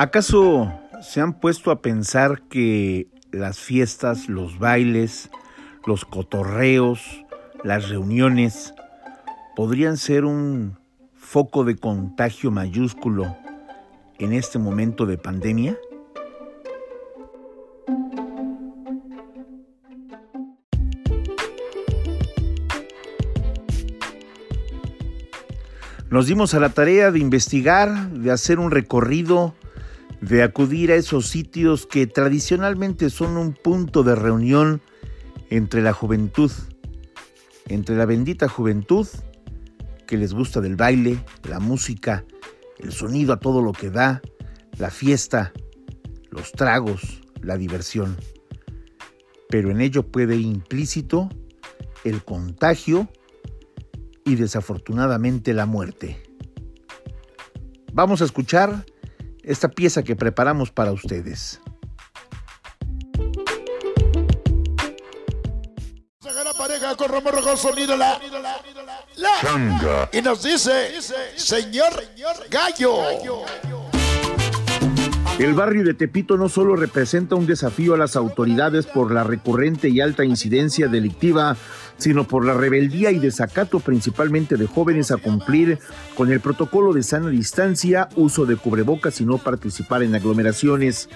¿Acaso se han puesto a pensar que las fiestas, los bailes, los cotorreos, las reuniones podrían ser un foco de contagio mayúsculo en este momento de pandemia? Nos dimos a la tarea de investigar, de hacer un recorrido, de acudir a esos sitios que tradicionalmente son un punto de reunión entre la juventud, entre la bendita juventud que les gusta del baile, la música, el sonido a todo lo que da, la fiesta, los tragos, la diversión. Pero en ello puede implícito el contagio y desafortunadamente la muerte. Vamos a escuchar esta pieza que preparamos para ustedes. Y nos dice, señor Gallo. El barrio de Tepito no solo representa un desafío a las autoridades por la recurrente y alta incidencia delictiva, sino por la rebeldía y desacato principalmente de jóvenes a cumplir con el protocolo de sana distancia, uso de cubrebocas y no participar en aglomeraciones.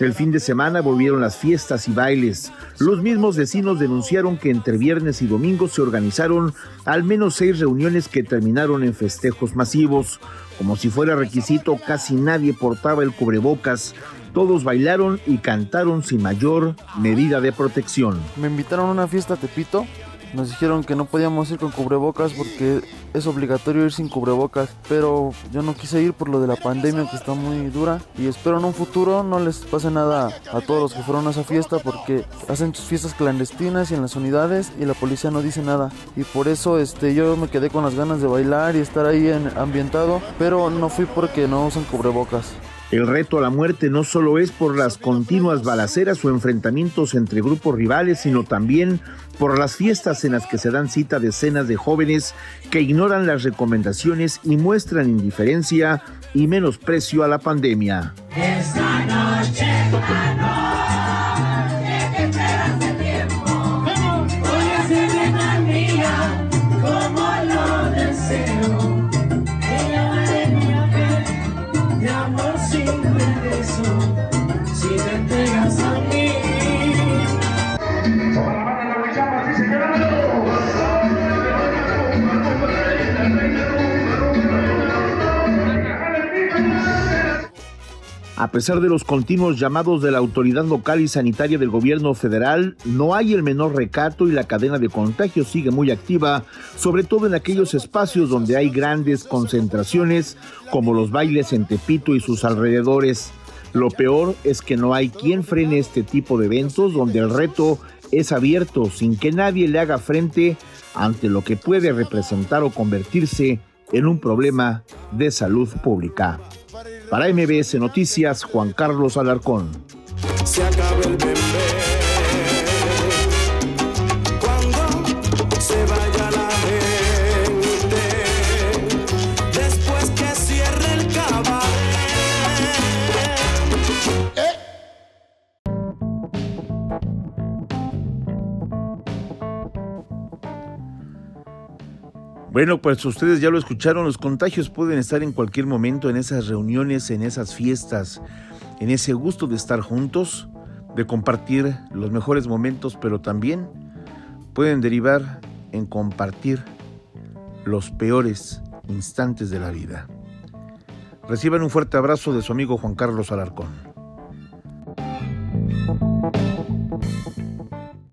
El fin de semana volvieron las fiestas y bailes. Los mismos vecinos denunciaron que entre viernes y domingo se organizaron al menos seis reuniones que terminaron en festejos masivos. Como si fuera requisito, casi nadie portaba el cubrebocas. Todos bailaron y cantaron sin mayor medida de protección. Me invitaron a una fiesta Tepito nos dijeron que no podíamos ir con cubrebocas porque es obligatorio ir sin cubrebocas, pero yo no quise ir por lo de la pandemia que está muy dura y espero en un futuro no les pase nada a todos los que fueron a esa fiesta porque hacen sus fiestas clandestinas y en las unidades y la policía no dice nada y por eso este yo me quedé con las ganas de bailar y estar ahí en, ambientado, pero no fui porque no usan cubrebocas. El reto a la muerte no solo es por las continuas balaceras o enfrentamientos entre grupos rivales, sino también por las fiestas en las que se dan cita decenas de jóvenes que ignoran las recomendaciones y muestran indiferencia y menosprecio a la pandemia. A pesar de los continuos llamados de la autoridad local y sanitaria del gobierno federal, no hay el menor recato y la cadena de contagios sigue muy activa, sobre todo en aquellos espacios donde hay grandes concentraciones, como los bailes en Tepito y sus alrededores. Lo peor es que no hay quien frene este tipo de eventos donde el reto es abierto sin que nadie le haga frente ante lo que puede representar o convertirse en un problema de salud pública. Para MBS Noticias, Juan Carlos Alarcón. Bueno, pues ustedes ya lo escucharon, los contagios pueden estar en cualquier momento en esas reuniones, en esas fiestas, en ese gusto de estar juntos, de compartir los mejores momentos, pero también pueden derivar en compartir los peores instantes de la vida. Reciban un fuerte abrazo de su amigo Juan Carlos Alarcón.